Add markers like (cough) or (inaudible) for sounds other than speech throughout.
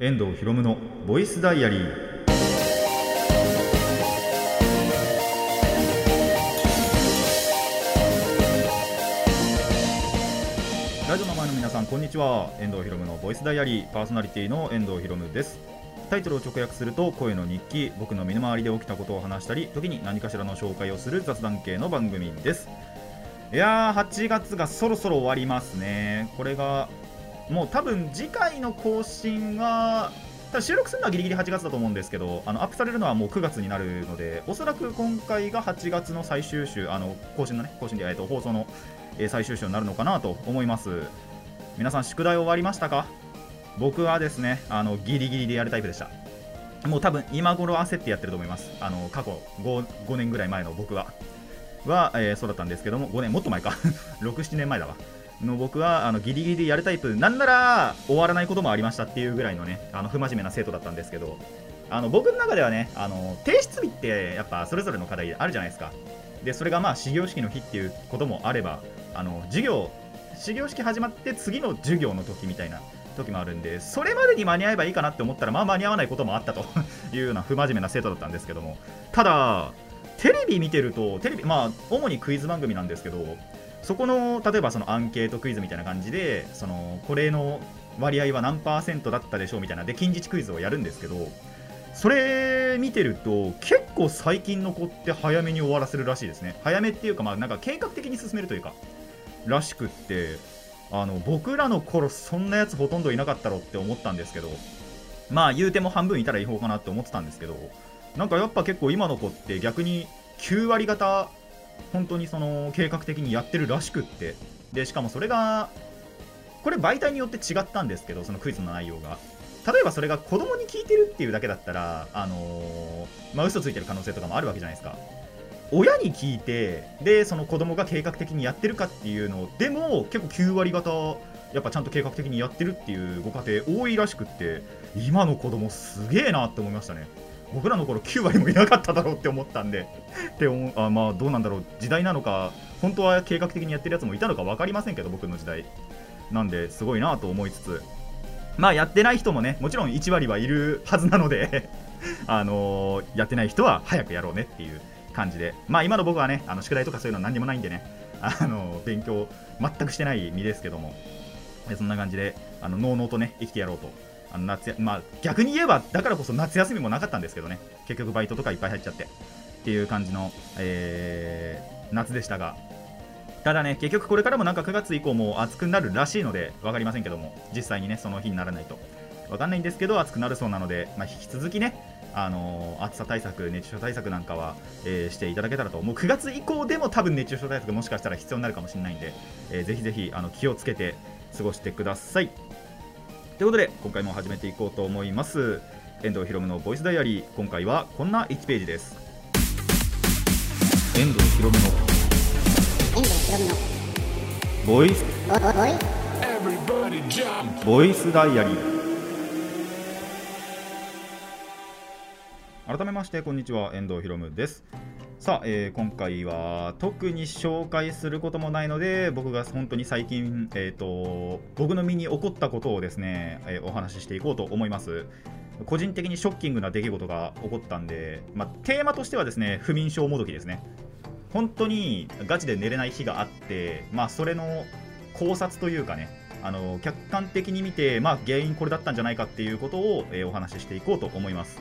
遠藤博夢のボイスダイアリー。ラジオの前の皆さんこんにちは。遠藤博夢のボイスダイアリー。パーソナリティの遠藤博夢です。タイトルを直訳すると声の日記。僕の身の回りで起きたことを話したり時に何かしらの紹介をする雑談系の番組です。いやー8月がそろそろ終わりますね。これがもう多分次回の更新は多分収録するのはギリギリ8月だと思うんですけどあのアップされるのはもう9月になるのでおそらく今回が8月の最終週あの更新のね更新で、えっと、放送の、え最終週になるのかなと思います。皆さん宿題終わりましたか？僕はですねあのギリギリでやるタイプでした。もう多分今頃焦ってやってると思います。あの過去 5, 5年ぐらい前の僕は。は、えーそうだったんですけども5年もっと前か。(laughs) 67年前だわ。の僕はあのギリギリでやるタイプなんなら終わらないこともありましたっていうぐらいのねあの不真面目な生徒だったんですけどあの僕の中ではねあの提出日ってやっぱそれぞれの課題あるじゃないですか。でそれがまあ始業式の日っていうこともあればあの授業始業式始まって次の授業の時みたいな時もあるんでそれまでに間に合えばいいかなって思ったらまあ間に合わないこともあったと (laughs) いうような不真面目な生徒だったんですけどもただテレビ見てるとテレビまあ主にクイズ番組なんですけどそこの例えばそのアンケートクイズみたいな感じでそのこれの割合は何パーセントだったでしょうみたいなで近日クイズをやるんですけどそれ見てると結構最近の子って早めに終わらせるらしいですね。早めっていうかまあなんか計画的に進めるというからしくってあの僕らの頃そんなやつほとんどいなかったろって思ったんですけどまあ言うても半分いたら違法かなって思ってたんですけどなんかやっぱ結構今の子って逆に9割方本当にその計画的にやってるらしくって。でしかもそれがこれ媒体によって違ったんですけどそのクイズの内容が。例えばそれが子供に聞いてるっていうだけだったらあのーまあ嘘ついてる可能性とかもあるわけじゃないですか。親に聞いてでその子供が計画的にやってるかっていうのでも結構9割方やっぱちゃんと計画的にやってるっていうご家庭多いらしくって今の子供すげえなって思いましたね。僕らの頃9割もいなかっただろうって思ったんでって思うあまあどうなんだろう時代なのか本当は計画的にやってるやつもいたのか分かりませんけど僕の時代。なんですごいなと思いつつまあやってない人もねもちろん1割はいるはずなので (laughs) あのーやってない人は早くやろうねっていう感じで。まあ今の僕はねあの宿題とかそういうのは何にもないんでねあの勉強全くしてない身ですけども。そんな感じであののうのうとね生きてやろうとあの夏やまあ逆に言えばだからこそ夏休みもなかったんですけどね。結局バイトとかいっぱい入っちゃって。っていう感じの、えー夏でしたが。ただね結局これからもなんか9月以降も暑くなるらしいので分かりませんけども。実際にねその日にならないと。分かんないんですけど暑くなるそうなので、まあ、引き続きねあのー暑さ対策、熱中症対策なんかは、えーしていただけたらと、もう。9月以降でも多分熱中症対策もしかしたら必要になるかもしれないんで、えーぜひぜひあの気をつけて過ごしてください。ということで、今回も始めていこうと思います。遠藤ひろむのボイスダイアリー、今回はこんな1ページです。遠藤ひろむのボイス!ボイスダイアリー改めましてこんにちは。遠藤ひろむです。さあ、えー今回は特に紹介することもないので僕が本当に最近、えー、と僕の身に起こったことをですね、えーお話ししていこうと思います。個人的にショッキングな出来事が起こったんで、まあ、テーマとしてはですね不眠症もどきですね。本当にガチで寝れない日があって、まあ、それの考察というかねあの客観的に見て、まあ、原因これだったんじゃないかっていうことを、えーお話ししていこうと思います。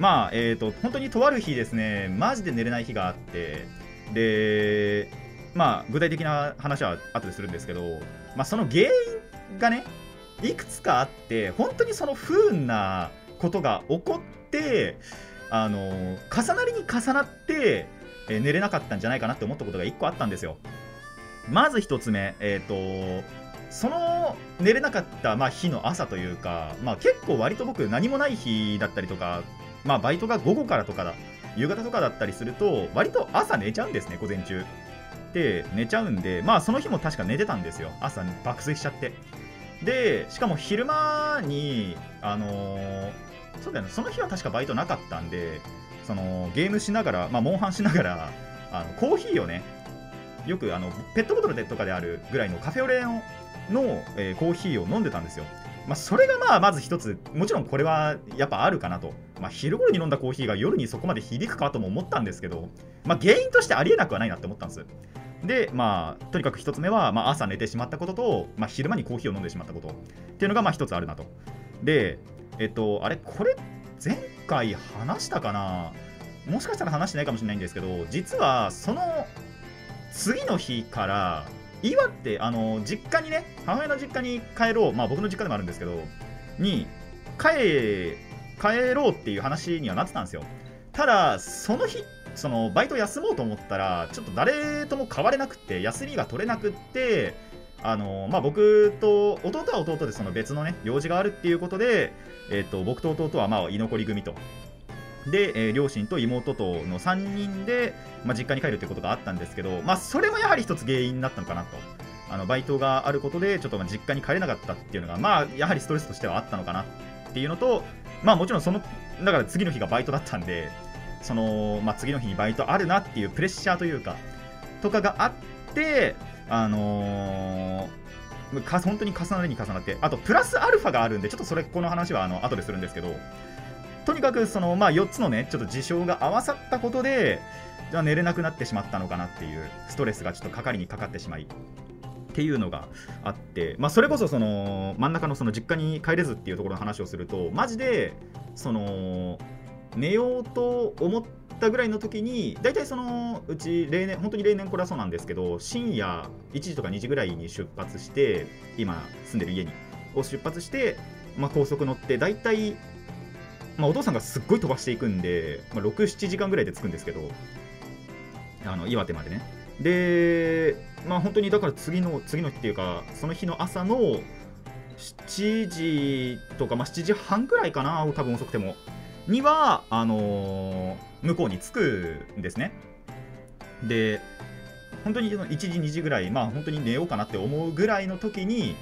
まあえー、と本当にとある日ですねマジで寝れない日があってでまあ具体的な話は後でするんですけど、まあ、その原因がねいくつかあって本当にその不運なことが起こってあの重なりに重なって、えー寝れなかったんじゃないかなって思ったことが1個あったんですよ。まず1つ目えっ、とその寝れなかった、まあ、日の朝というか、まあ、結構割と僕何もない日だったりとか、まあ、バイトが午後からとかだ夕方とかだったりすると割と朝寝ちゃうんですね午前中。で寝ちゃうんでまあその日も確か寝てたんですよ。朝爆睡しちゃって。でしかも昼間にあのーそうだよねその日は確かバイトなかったんでそのゲームしながら、まあ、モンハンしながらあのコーヒーをねよくあのペットボトルでとかであるぐらいのカフェオレのの、えーコーヒーを飲んでたんですよ。まあ、それがまあまず一つもちろんこれはやっぱあるかなと、まあ、昼頃に飲んだコーヒーが夜にそこまで響くかとも思ったんですけど、まあ、原因としてありえなくはないなって思ったんです。でまあとにかく一つ目は、まあ、朝寝てしまったことと、まあ、昼間にコーヒーを飲んでしまったこと。っていうのがまあ一つあるなと。でえっとあれこれ前回話したかな？もしかしたら話してないかもしれないんですけど実はその次の日から岩ってあの実家にね母親の実家に帰ろう。まあ僕の実家でもあるんですけどに帰帰ろうっていう話にはなってたんですよただその日そのバイト休もうと思ったらちょっと誰とも変われなくて休みが取れなくってあのまあ、僕と弟は弟でその別のね用事があるっていうことで、えー、と僕と弟はまあ居残り組とで、えー両親と妹との3人で、まあ、実家に帰るってことがあったんですけど、まあ、それもやはり一つ原因になったのかなと。あのバイトがあることで、ちょっとまあ実家に帰れなかったっていうのが、まあ、やはりストレスとしてはあったのかなっていうのと、まあ、もちろんその、だから次の日がバイトだったんで、その、まあ、次の日にバイトあるなっていうプレッシャーというか、とかがあって、あのー本当に重なりに重なって、あとプラスアルファがあるんで、ちょっとそれ、この話はあの後でするんですけど、とにかくその、まあ、4つのね、ちょっと事象が合わさったことで、じゃあ寝れなくなってしまったのかなっていう、ストレスがちょっとかかりにかかってしまい。っていうのがあって、まあ、それこそその真ん中のその実家に帰れずっていうところの話をするとマジでその寝ようと思ったぐらいの時に大体そのうち例年本当に例年これはそうなんですけど深夜1時とか2時ぐらいに出発して今住んでる家にを出発して、まあ、高速乗って大体まあ、お父さんがすっごい飛ばしていくんで、まあ、67時間ぐらいで着くんですけどあの岩手までね。でまあ本当にだから次の次の日っていうかその日の朝の7時とか、まあ、7時半ぐらいかな多分遅くても。にはあのー向こうに着くんですね。で本当に1時2時ぐらいまあ本当に寝ようかなって思うぐらいの時に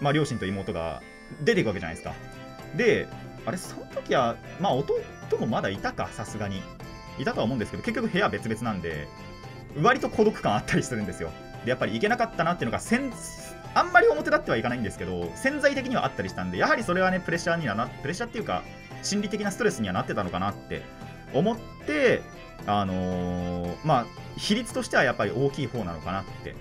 まあ両親と妹が出ていくわけじゃないですか。であれその時はまあ弟もまだいたかさすがに。いたとは思うんですけど結局部屋別々なんで。割と孤独感あったりするんですよ。でやっぱり行けなかったなっていうのがせんあんまり表立ってはいかないんですけど潜在的にはあったりしたんでやはりそれはねプレッシャーにはなプレッシャーっていうか心理的なストレスにはなってたのかなって思ってあのーまあ比率としてはやっぱり大きい方なのかなって。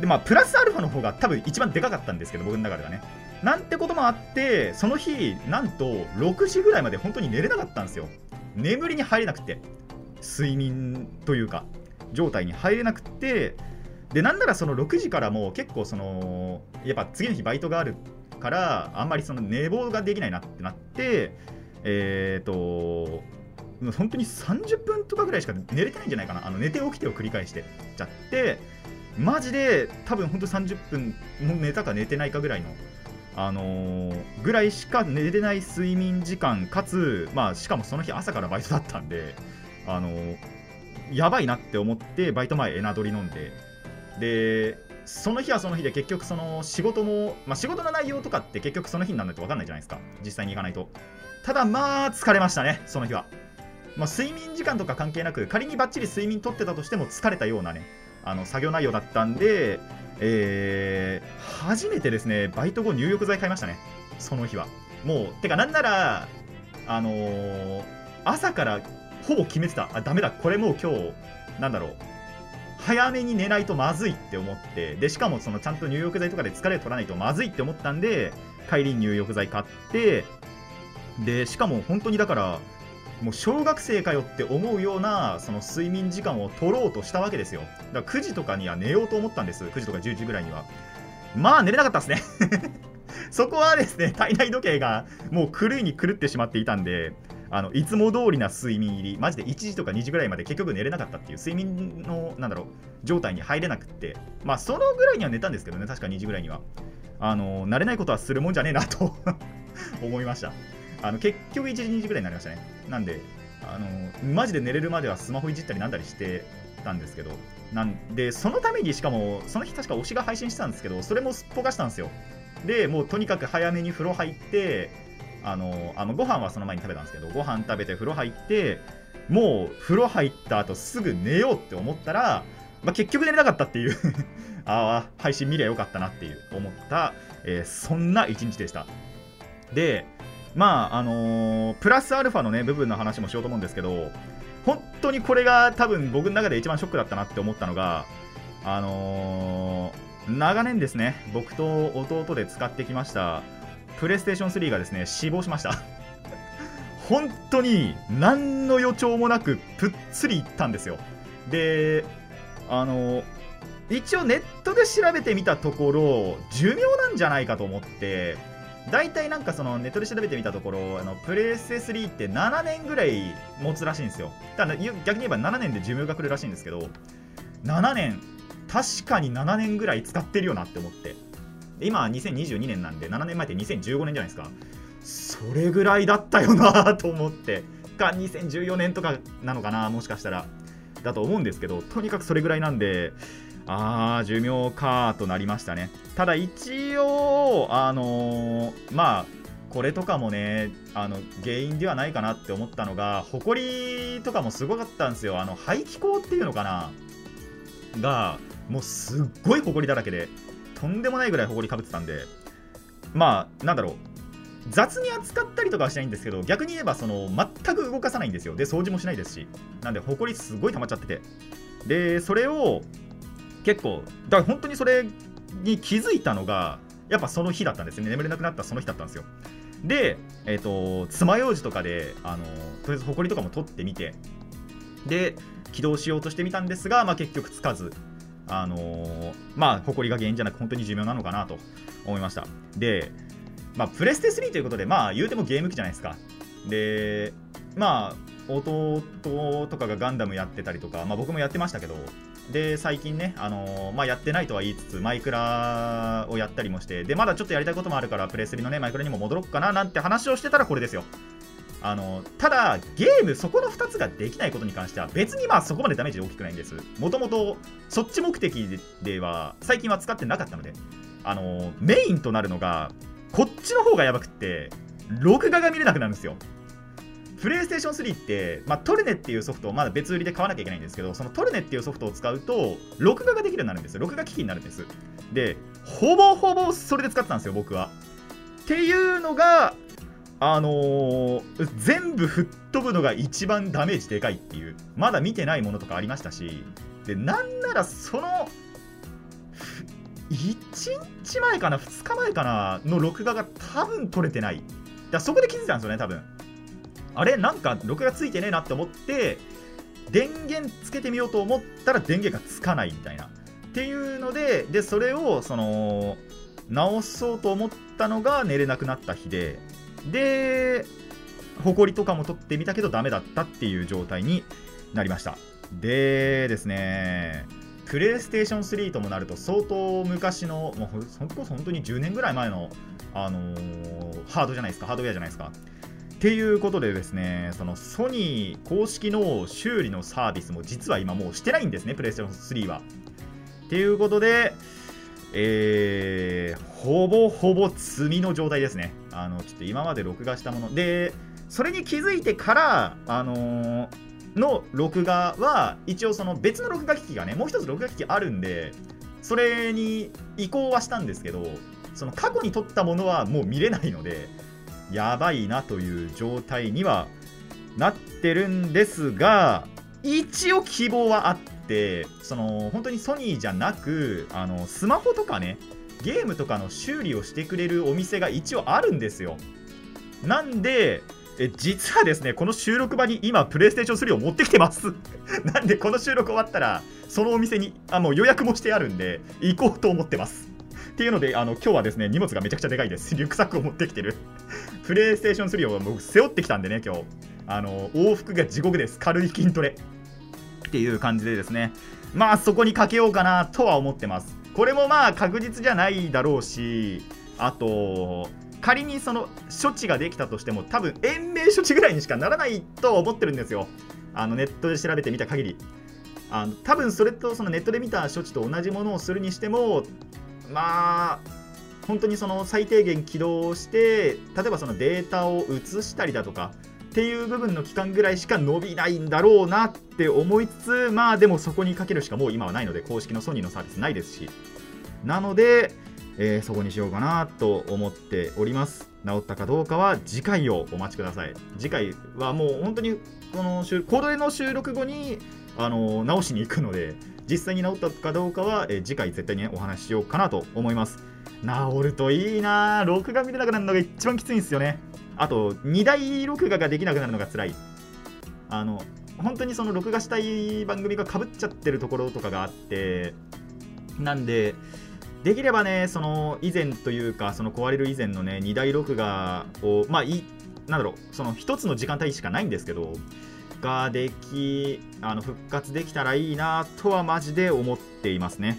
でまあプラスアルファの方が多分一番でかかったんですけど僕の中ではね。なんてこともあってその日なんと6時ぐらいまで本当に寝れなかったんですよ。眠りに入れなくて。睡眠というか。状態に入れなくてでなんならその6時からもう結構そのやっぱ次の日バイトがあるからあんまりその寝坊ができないなってなってえっ、と本当に30分とかぐらいしか寝れてないんじゃないかな。あの寝て起きてを繰り返してちゃってマジで多分本当30分もう寝たか寝てないかぐらいのあのーぐらいしか寝れない睡眠時間かつまあしかもその日朝からバイトだったんであのーやばいなって思ってバイト前エナドリ飲んで。でその日はその日で結局その仕事も、まあ、仕事の内容とかって結局その日にならないと分かんないじゃないですか。実際に行かないと。ただまあ疲れましたねその日は、まあ、睡眠時間とか関係なく仮にバッチリ睡眠とってたとしても疲れたようなねあの作業内容だったんで、えー初めてですねバイト後入浴剤買いましたねその日は。もうてかなんならあのー朝からほぼ決めてた。あダメだ。これもう今日なんだろう。早めに寝ないとまずいって思ってでしかもそのちゃんと入浴剤とかで疲れ取らないとまずいって思ったんで帰りに入浴剤買ってでしかも本当にだからもう小学生かよって思うようなその睡眠時間を取ろうとしたわけですよ。だから9時とかには寝ようと思ったんです。9時とか10時ぐらいには。まあ寝れなかったですね。(laughs) そこはですね体内時計がもう狂いに狂ってしまっていたんであのいつも通りな睡眠入り。マジで1時とか2時ぐらいまで結局寝れなかったっていう睡眠のなんだろう状態に入れなくって。まあそのぐらいには寝たんですけどね確か2時ぐらいには。あの慣れないことはするもんじゃねえなと (laughs) 思いました。あの結局1時2時ぐらいになりましたね。なんであのマジで寝れるまではスマホいじったりなんだりしてたんですけど。なんでそのためにしかもその日確か推しが配信してたんですけどそれもすっぽかしたんですよ。でもうとにかく早めに風呂入ってあのあのご飯はその前に食べたんですけどご飯食べて風呂入ってもう風呂入った後すぐ寝ようって思ったらまあ、結局寝れなかったっていう (laughs) ああ配信見りゃよかったなっていう思った、(laughs) えーそんな一日でした。でまああのープラスアルファのね部分の話もしようと思うんですけど本当にこれが多分僕の中で一番ショックだったなって思ったのがあのー長年ですね僕と弟で使ってきましたプレイステーション3がですね死亡しました。本当に何の予兆もなくぷっつりいったんですよ。であの一応ネットで調べてみたところ寿命なんじゃないかと思って大体なんかそのネットで調べてみたところあのプレイステ3って7年ぐらい持つらしいんですよ。ただ逆に言えば7年で寿命が来るらしいんですけど7年。確かに7年ぐらい使ってるよなって思って。今は2022年なんで7年前って2015年じゃないですか。それぐらいだったよなと思って。か2014年とかなのかなもしかしたら。だと思うんですけどとにかくそれぐらいなんであー寿命かとなりましたね。ただ一応あのーまあこれとかもねあの原因ではないかなって思ったのが埃とかもすごかったんですよ。あの排気口っていうのかな？がもうすっごい埃だらけで。とんでもないぐらい埃かぶってたんでまあなんだろう。雑に扱ったりとかはしないんですけど逆に言えばその全く動かさないんですよ。で掃除もしないですし。なんで埃すごい溜まっちゃってて。でそれを結構だから本当にそれに気づいたのがやっぱその日だったんですね。眠れなくなったその日だったんですよ。でえっ、と爪楊枝とかであのとりあえず埃とかも取ってみて。で起動しようとしてみたんですが、まあ、結局つかず。あのーまあ埃が原因じゃなく本当に寿命なのかなと思いました。でまあプレステ3ということでまあ言うてもゲーム機じゃないですか。でまあ弟とかがガンダムやってたりとか、まあ、僕もやってましたけどで最近ね、あのーまあ、やってないとは言いつつマイクラをやったりもしてでまだちょっとやりたいこともあるからプレス3のねマイクラにも戻ろうかななんて話をしてたらこれですよ。あのただゲームそこの2つができないことに関しては別にまあそこまでダメージ大きくないんです。もともとそっち目的では最近は使ってなかったので。あのメインとなるのがこっちの方がやばくって録画が見れなくなるんですよ。プレイステーション3って、まあ、トルネっていうソフトをまだ別売りで買わなきゃいけないんですけどそのトルネっていうソフトを使うと録画ができるようになるんです。録画機器になるんです。でほぼほぼそれで使ってたんですよ僕は。っていうのがあのー全部吹っ飛ぶのが一番ダメージでかいっていう。まだ見てないものとかありましたし。でなんならその1日前かな2日前かなの録画が多分撮れてない。だそこで気づいたんですよね多分。あれなんか録画ついてねえなって思って電源つけてみようと思ったら電源がつかないみたいな。っていうのででそれをその直そうと思ったのが寝れなくなった日で。で埃とかも取ってみたけどダメだったっていう状態になりました。でですねプレイステーション3ともなると相当昔のもうそこそ本当に10年ぐらい前の、あのーハードじゃないですかハードウェアじゃないですか。っていうことでですねそのソニー公式の修理のサービスも実は今もうしてないんですねプレイステーション3は。っていうことでえーほぼほぼ積みの状態ですね。あのちょっと今まで録画したもの。で、それに気づいてから、あのーの録画は、一応その別の録画機器がね、もう一つ録画機器あるんで、それに移行はしたんですけど、その過去に撮ったものはもう見れないので、やばいなという状態にはなってるんですが、一応希望はあって、その本当にソニーじゃなく、あのスマホとかね、ゲームとかの修理をしてくれるお店が一応あるんですよ。なんで、え実はですね、この収録場に今、プレイステーション3を持ってきてます。(laughs) なんで、この収録終わったら、そのお店にあもう予約もしてあるんで、行こうと思ってます。っていうので、あの今日はですね、荷物がめちゃくちゃでかいです。(laughs) リュックサックを持ってきてる。プレイステーション3を僕、背負ってきたんでね、今日。あの往復が地獄です。軽い筋トレ。っていう感じでですね、まあそこにかけようかなとは思ってます。これもまあ確実じゃないだろうし、あと、仮にその処置ができたとしても、多分延命処置ぐらいにしかならないと思ってるんですよ。あのネットで調べてみた限り。あの多分それとそのネットで見た処置と同じものをするにしても、まあ、本当にその最低限起動して、例えばそのデータを移したりだとか、っていう部分の期間ぐらいしか伸びないんだろうなって思いつつまあでもそこにかけるしかもう今はないので公式のソニーのサービスないですし。なので、えーそこにしようかなと思っております。治ったかどうかは次回をお待ちください。次回はもう本当にこの収これの収録後にあの直しに行くので実際に治ったかどうかは、えー次回絶対に、ね、お話ししようかなと思います。治るといいな。録画見れなくなるのが一番きついんですよね。あと2台録画ができなくなるのが辛い。あの本当にその録画したい番組がかぶっちゃってるところとかがあってなんでできればねその以前というかその壊れる以前のね2台録画をまあいなんだろうその1つの時間帯しかないんですけどができあの復活できたらいいなとはマジで思っていますね。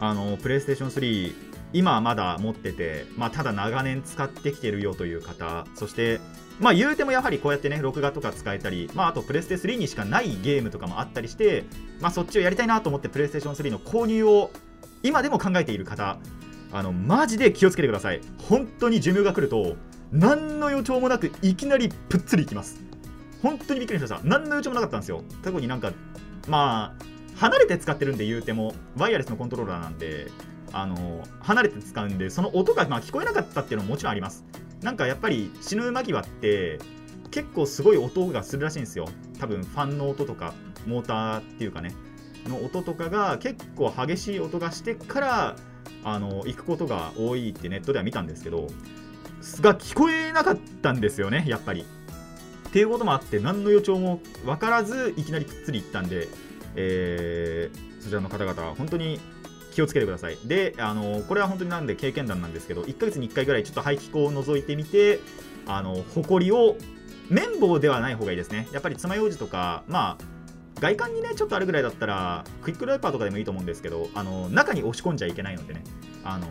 あのプレイステーション3今はまだ持ってて、まあ、ただ長年使ってきてるよという方そしてまあ言うてもやはりこうやってね録画とか使えたり、まあ、あとプレステ3にしかないゲームとかもあったりして、まあ、そっちをやりたいなと思ってプレイステーション3の購入を今でも考えている方あのマジで気をつけてください。本当に寿命が来ると何の予兆もなくいきなりぷっつりいきます。本当にびっくりしました。何の予兆もなかったんですよ。特になんかまあ離れて使ってるんで言うてもワイヤレスのコントローラーなんであの離れて使うんでその音がまあ聞こえなかったっていうのももちろんあります。なんかやっぱり死ぬ間際って結構すごい音がするらしいんですよ。多分ファンの音とかモーターっていうかね。の音とかが結構激しい音がしてからあの行くことが多いってネットでは見たんですけどが聞こえなかったんですよねやっぱり。っていうこともあって何の予兆も分からずいきなりぷっつりいったんで、えーそちらの方々は本当に気をつけてください。であのこれは本当になんで経験談なんですけど1ヶ月に1回ぐらいちょっと排気口を覗いてみてあのホコリを綿棒ではない方がいいですね。やっぱり爪楊枝とかまあ外観にねちょっとあるぐらいだったらクイックルワイパーとかでもいいと思うんですけどあの中に押し込んじゃいけないのでね。あの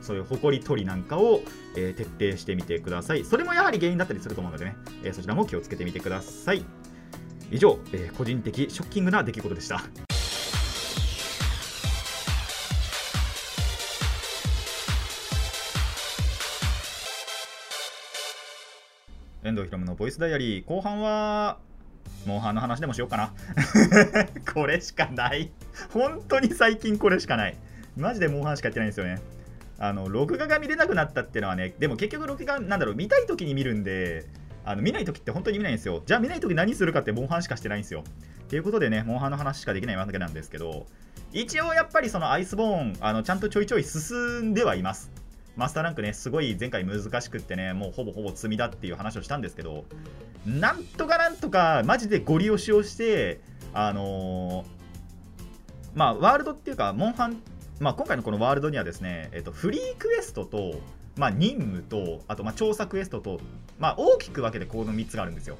そういうホコリ取りなんかを、えー徹底してみてください。それもやはり原因だったりすると思うのでね、えーそちらも気をつけてみてください。以上、え個人的ショッキングな出来事でした。遠藤ひろむのボイスダイアリー。後半はモンハンの話でもしようかな。(laughs) これしかない。本当に最近これしかない。マジでモンハンしかやってないんですよね。あの録画が見れなくなったっていうのはねでも結局録画なんだろう。見たい時に見るんであの見ない時って本当に見ないんですよ。じゃあ見ない時何するかってモンハンしかしてないんですよ。っていうことでねモンハンの話しかできないわけなんですけど一応やっぱりそのアイスボーンあのちゃんとちょいちょい進んではいます。マスターランクねすごい前回難しくってねもうほぼほぼ積みだっていう話をしたんですけどなんとかなんとかマジでゴリ押しをしてあのーまあワールドっていうかモンハンまあ、今回のこのワールドにはですね、えっと、フリークエストと、まあ、任務とあとまあ調査クエストと、まあ、大きく分けてこの3つがあるんですよ。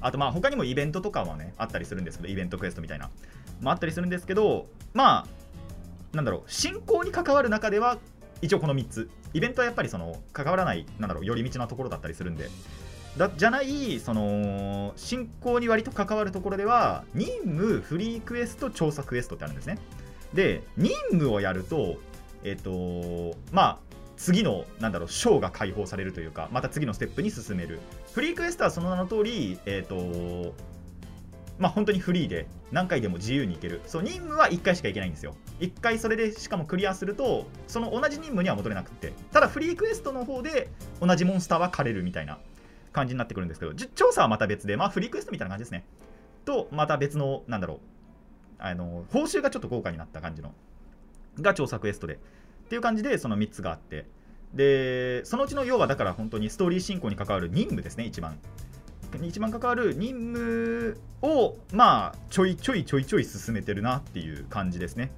あとまあ他にもイベントとかはねあったりするんですけどイベントクエストみたいな、まあ、あったりするんですけどまあなんだろう進行に関わる中では一応この3つ。イベントはやっぱりその関わらないなんだろう寄り道なところだったりするんで。だじゃないその進行に割と関わるところでは任務フリークエスト調査クエストってあるんですね。で任務をやるとえっ、とまあ次のなんだろう章が解放されるというかまた次のステップに進める。フリークエストはその名の通りえっ、とまあ本当にフリーで何回でも自由に行ける。そう任務は1回しか行けないんですよ。1回それでしかもクリアするとその同じ任務には戻れなくてただフリークエストの方で同じモンスターは狩れるみたいな感じになってくるんですけど調査はまた別でまあフリークエストみたいな感じですね。とまた別のなんだろうあの報酬がちょっと豪華になった感じのが調査クエストでっていう感じでその3つがあってでそのうちの要はだから本当にストーリー進行に関わる任務ですね一番。一番関わる任務をまあちょいちょいちょいちょい進めてるなっていう感じですね。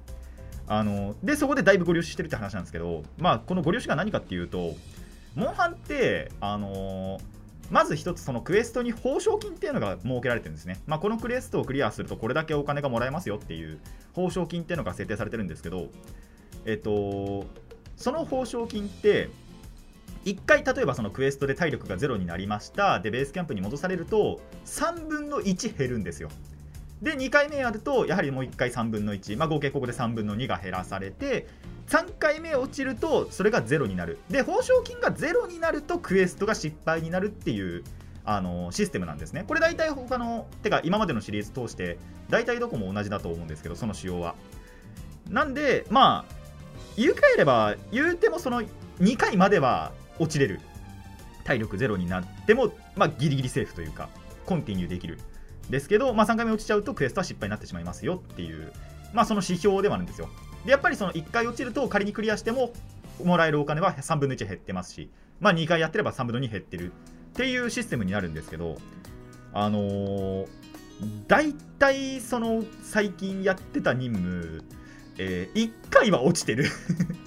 あのでそこでだいぶご了承してるって話なんですけどまあこのご了承が何かっていうとモンハンってあのまず一つそのクエストに報奨金っていうのが設けられてるんですね。まあ、このクエストをクリアするとこれだけお金がもらえますよっていう報奨金っていうのが設定されてるんですけど、えっと、その報奨金って1回例えばそのクエストで体力がゼロになりましたでベースキャンプに戻されると3分の1減るんですよ。で2回目やるとやはりもう1回3分の1、まあ、合計ここで3分の2が減らされて3回目落ちるとそれがゼロになるで報奨金がゼロになるとクエストが失敗になるっていうあのシステムなんですね。これ大体他の、てか今までのシリーズ通して大体どこも同じだと思うんですけど、その仕様は。なんで、まあ、言うかえれば、言うてもその2回までは落ちれる。体力ゼロになっても、まあ、ギリギリセーフというか、コンティニューできる。ですけど、まあ、3回目落ちちゃうとクエストは失敗になってしまいますよっていう、まあ、その指標ではあるんですよ。で、やっぱりその1回落ちると仮にクリアしても、もらえるお金は3分の1減ってますし、まあ、2回やってれば3分の2減ってるっていうシステムになるんですけど、あのー、大体その最近やってた任務、えー、1回は落ちてる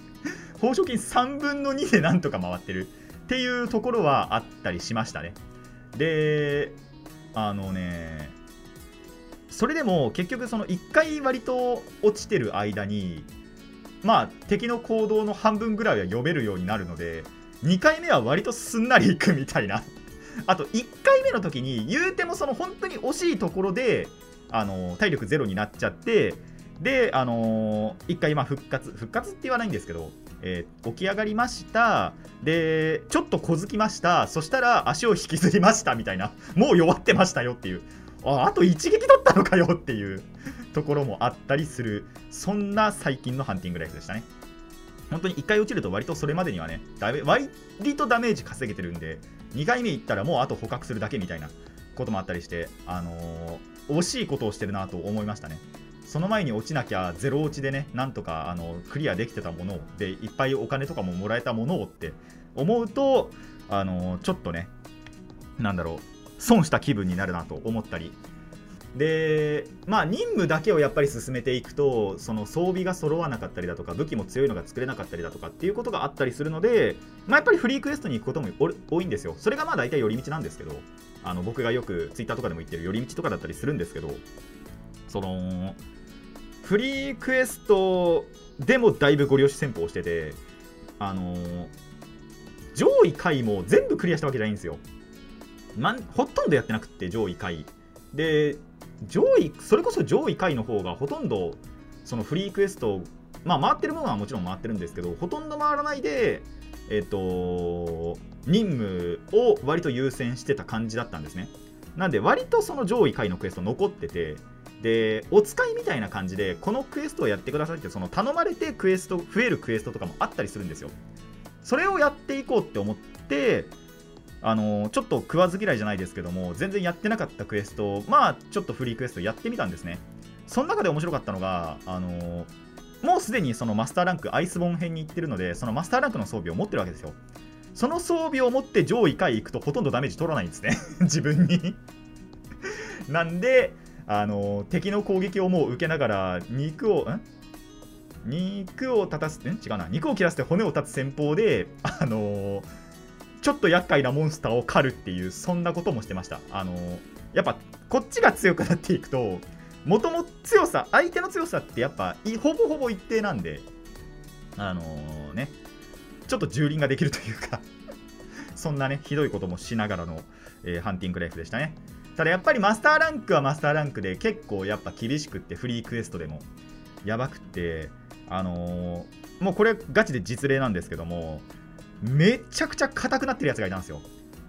(laughs) 報奨金3分の2でなんとか回ってるっていうところはあったりしましたね。で、あのね、それでも結局その1回割と落ちてる間に、まあ敵の行動の半分ぐらいは読めるようになるので、2回目は割とすんなりいくみたいな。(laughs) あと1回目の時に言うてもその本当に惜しいところで、あの体力ゼロになっちゃって、で、あの、1回ま復活、復活って言わないんですけど、えー、起き上がりました、で、ちょっと小づきました、そしたら足を引きずりましたみたいな、(laughs) もう弱ってましたよっていう、ああと一撃取ったのかよっていう。ところもあったりする、そんな最近のハンティングライフでしたね。本当に1回落ちると割とそれまでにはね、割とダメージ稼げてるんで、2回目行ったらもうあと捕獲するだけみたいなこともあったりして、あのー、惜しいことをしてるなと思いましたね。その前に落ちなきゃゼロ落ちでね、なんとかあのクリアできてたもので、いっぱいお金とかももらえたものをって思うと、あの、ちょっとね、なんだろう、損した気分になるなと思ったり。でまあ任務だけをやっぱり進めていくとその装備が揃わなかったりだとか武器も強いのが作れなかったりだとかっていうことがあったりするので、まあ、やっぱりフリークエストに行くことも多いんですよ。それがまあ大体寄り道なんですけどあの僕がよく Twitter とかでも言ってる寄り道とかだったりするんですけどそのフリークエストでもだいぶご利用し戦法をしててあの上位回も全部クリアしたわけじゃないんですよ、ま、ほとんどやってなくって上位回。で上位それこそ上位回の方がほとんどそのフリークエストまあ回ってるものはもちろん回ってるんですけどほとんど回らないでえっ、と任務を割と優先してた感じだったんですね。なんで割とその上位回のクエスト残っててでお使いみたいな感じでこのクエストをやってくださいってその頼まれてクエスト増えるクエストとかもあったりするんですよ。それをやっていこうって思ってあのちょっと食わず嫌いじゃないですけども全然やってなかったクエストまあちょっとフリークエストやってみたんですね。その中で面白かったのがあのもうすでにそのマスターランクアイスボン編に行ってるのでそのマスターランクの装備を持ってるわけですよ。その装備を持って上位回行くとほとんどダメージ取らないんですね。(laughs) 自分に。なんであの敵の攻撃をもう受けながら肉をん？肉を立たすん？違うな。肉を切らせて骨を立つ戦法であのちょっと厄介なモンスターを狩るっていうそんなこともしてました。あのやっぱこっちが強くなっていくともとも強さ相手の強さってやっぱほぼほぼ一定なんであのー、ねちょっと蹂躙ができるというかそんなねひどいこともしながらの、えー、ハンティングライフでしたね。ただやっぱりマスターランクはマスターランクで結構やっぱ厳しくってフリークエストでも。やばくってあのー、もうこれガチで実例なんですけどもめちゃくちゃ硬くなってるやつがいたんですよ。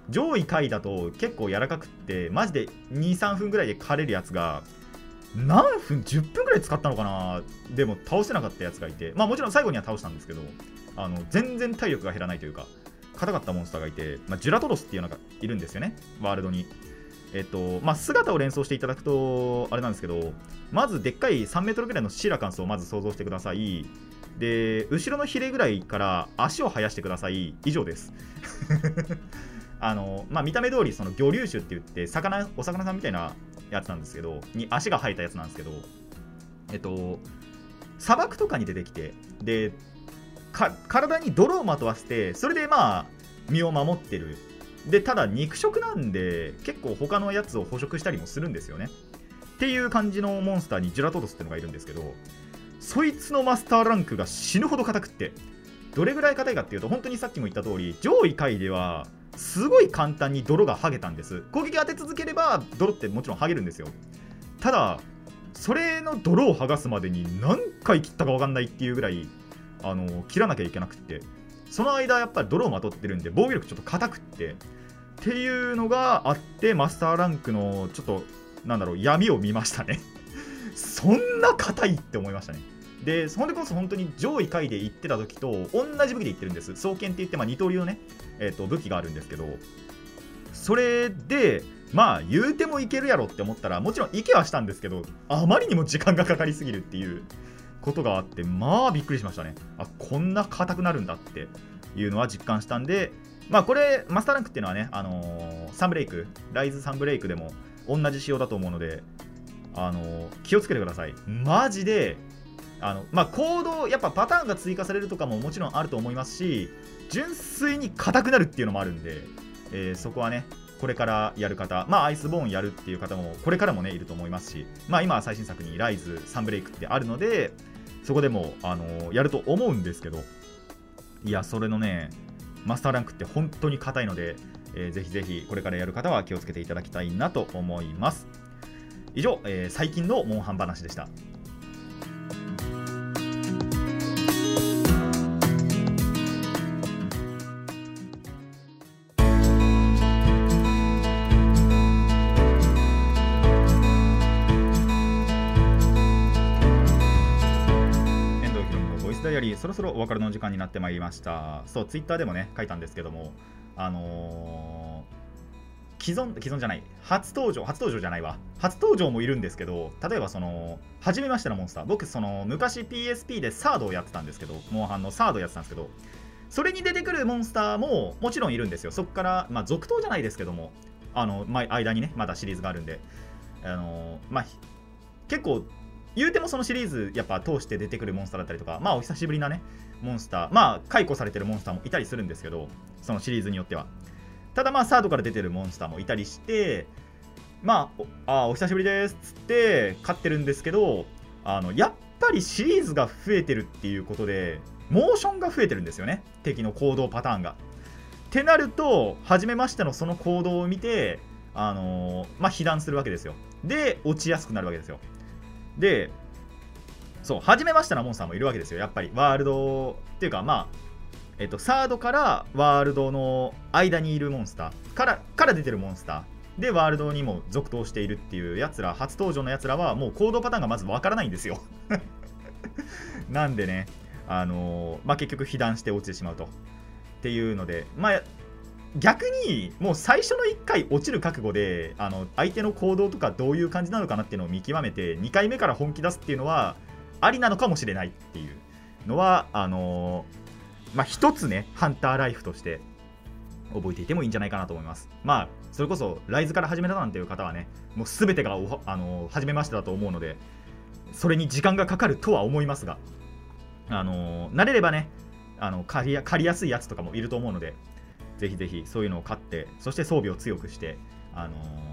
上位回だと結構柔らかくってマジで23分ぐらいで狩れるやつが何分10分ぐらい使ったのかな。でも倒せなかったやつがいてまあもちろん最後には倒したんですけどあの全然体力が減らないというか硬かったモンスターがいて、まあ、ジュラトドスっていうのがいるんですよねワールドに。えっとまあ、姿を連想していただくとあれなんですけどまずでっかい3メートルぐらいのシーラカンスをまず想像してください。で後ろのヒレぐらいから足を生やしてください。以上です。(laughs) あの、まあ、見た目通りその魚竜種って言って魚お魚さんみたいなやつなんですけどに足が生えたやつなんですけどえっと砂漠とかに出てきてで体に泥をまとわせてそれでまあ身を守ってるでただ肉食なんで結構他のやつを捕食したりもするんですよね。っていう感じのモンスターにジュラトドスってのがいるんですけどそいつのマスターランクが死ぬほど硬くってどれぐらい硬いかっていうと本当にさっきも言った通り上位回ではすごい簡単に泥が剥げたんです。攻撃当て続ければ泥ってもちろん剥げるんですよ。ただそれの泥を剥がすまでに何回切ったか分かんないっていうぐらいあの切らなきゃいけなくって。その間やっぱり泥をまとってるんで防御力ちょっと硬くってっていうのがあってマスターランクのちょっとなんだろう闇を見ましたね。(laughs) そんな硬いって思いましたね。でそれこそ本当に上位回で行ってた時と同じ武器で行ってるんです。双剣って言って、まあ、二刀流のね、えー、と武器があるんですけどそれでまあ言うてもいけるやろって思ったらもちろんいけはしたんですけどあまりにも時間がかかりすぎるっていうことがあってまあびっくりしましたね。あこんな硬くなるんだっていうのは実感したんでまあこれマスターランクっていうのはねあのー、サンブレイクライズサンブレイクでも同じ仕様だと思うのであのー気をつけてください。マジであのまあ行動やっぱパターンが追加されるとかももちろんあると思いますし純粋に硬くなるっていうのもあるんで、えーそこはねこれからやる方、まあ、アイスボーンやるっていう方もこれからもねいると思いますし、まあ、今最新作にライズ、サンブレイクってあるのでそこでも、あのーやると思うんですけどいやそれのねマスターランクって本当に硬いので、えーぜひぜひこれからやる方は気をつけていただきたいなと思います。以上、えー最近のモンハン話でした。ろむのボイスダイアリーそろそろお別れの時間になってまいりました。そうツイッターでもね書いたんですけどもあのー既存既存じゃない初登場初登場じゃないわ。初登場もいるんですけど例えばその初めましてのモンスター。僕その昔 PSP でサードをやってたんですけどモンハンのサードをやってたんですけどそれに出てくるモンスターももちろんいるんですよ。そこからまあ続投じゃないですけどもあの間にねまだシリーズがあるんであのまあ結構言うてもそのシリーズやっぱ通して出てくるモンスターだったりとかまあお久しぶりなねモンスターまあ解雇されてるモンスターもいたりするんですけどそのシリーズによっては。ただまあサードから出てるモンスターもいたりしてまあおあお久しぶりですっつって勝ってるんですけどあのやっぱりシリーズが増えてるっていうことでモーションが増えてるんですよね。敵の行動パターンが。ってなると初めましてのその行動を見てあのーまあ被弾するわけですよ。で落ちやすくなるわけですよ。でそう初めましてのモンスターもいるわけですよやっぱり。ワールドっていうかまあえっと、サードからワールドの間にいるモンスター。からから出てるモンスター。でワールドにも続投しているっていうやつら初登場のやつらはもう行動パターンがまずわからないんですよ。(laughs) なんでねあのーまあ結局被弾して落ちてしまうと。っていうのでまあ逆にもう最初の1回落ちる覚悟であの相手の行動とかどういう感じなのかなっていうのを見極めて2回目から本気出すっていうのはありなのかもしれないっていうのはあのまあ一つねハンターライフとして覚えていてもいいんじゃないかなと思います。まあそれこそライズから始めたなんていう方はねもう全てがあのー初めましてだと思うのでそれに時間がかかるとは思いますがあの慣れればねあの借りやすいやつとかもいると思うのでぜひぜひそういうのを買ってそして装備を強くしてあのー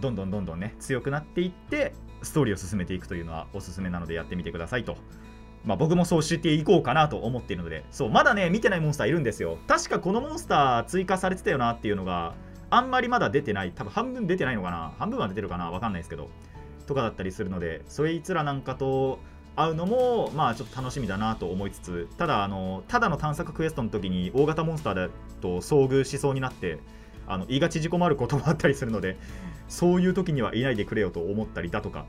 どんどんどんどんね強くなっていってストーリーを進めていくというのはおすすめなのでやってみてくださいと。まあ、僕もそうしていこうかなと思っているのでそうまだね見てないモンスターいるんですよ。確かこのモンスター追加されてたよなっていうのがあんまりまだ出てない多分半分出てないのかな。半分は出てるかなわかんないですけど。とかだったりするのでそいつらなんかと会うのもまあちょっと楽しみだなと思いつつただあのただの探索クエストの時に大型モンスターだと遭遇しそうになってあの胃が縮こまることもあったりするのでそういう時にはいないでくれよと思ったりだとか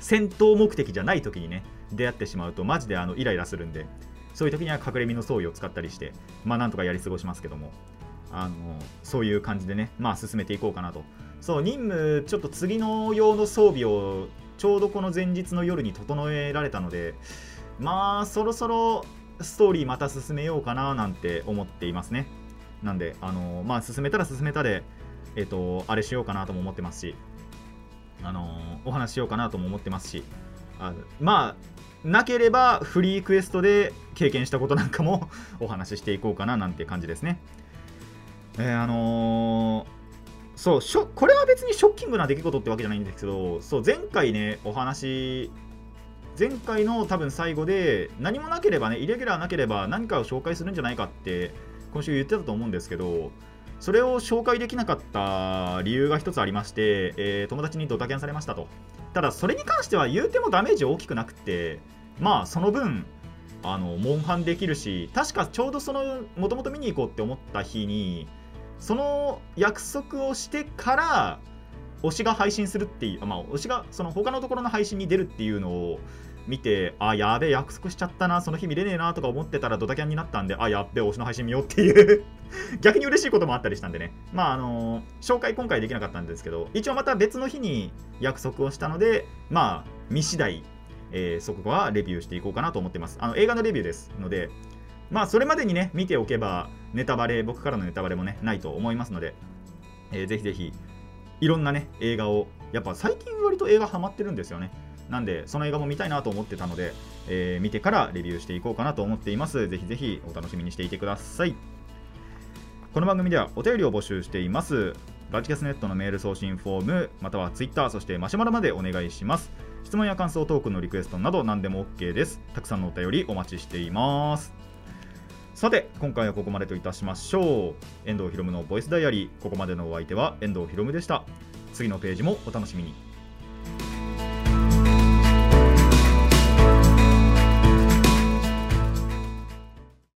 戦闘目的じゃない時にね出会ってしまうとマジであのイライラするんでそういう時には隠れ身の装備を使ったりしてまあなんとかやり過ごしますけどもあのそういう感じでねまあ進めていこうかなと。そう任務ちょっと次の用の装備をちょうどこの前日の夜に整えられたのでまあそろそろストーリーまた進めようかななんて思っていますねなんであのまあ進めたら進めたでえっ、とあれしようかなとも思ってますしあのお話しようかなとも思ってますしあまあなければフリークエストで経験したことなんかも (laughs) お話ししていこうかななんて感じですね。えーあのそうショこれは別にショッキングな出来事ってわけじゃないんですけどそう前回ねお話前回の多分最後で何もなければねイレギュラーなければ何かを紹介するんじゃないかって今週言ってたと思うんですけどそれを紹介できなかった理由が一つありまして、えー友達にドタキャンされましたと。ただそれに関しては言うてもダメージ大きくなくてまあその分あのモンハンできるし確かちょうどそのもともと見に行こうって思った日にその約束をしてから推しが配信するっていう、まあ、推しがその他のところの配信に出るっていうのを見て、あ、やべえ、約束しちゃったな、その日見れねえなとか思ってたらドタキャンになったんで、あ、やっべえ、推しの配信見ようっていう (laughs) 逆に嬉しいこともあったりしたんでね、まあ、あの紹介今回できなかったんですけど、一応また別の日に約束をしたので、まあ、見次第、えーそこはレビューしていこうかなと思ってます。あの映画のレビューですので、まあ、それまでにね、見ておけば、ネタバレ、僕からのネタバレもね、ないと思いますので、えーぜひぜひ、いろんなね、映画を、やっぱ最近割と映画ハマってるんですよね。なんで、その映画も見たいなと思ってたので、えー見てからレビューしていこうかなと思っています。ぜひぜひお楽しみにしていてください。この番組ではお便りを募集しています。ラジキャスネットのメール送信フォーム、またはツイッター、そしてマシュマロまでお願いします。質問や感想、トークのリクエストなど何でも OK です。たくさんのお便りお待ちしています。さて、今回はここまでといたしましょう。遠藤ひろむのボイスダイアリー、ここまでのお相手は遠藤ひろむでした。次のページもお楽しみに。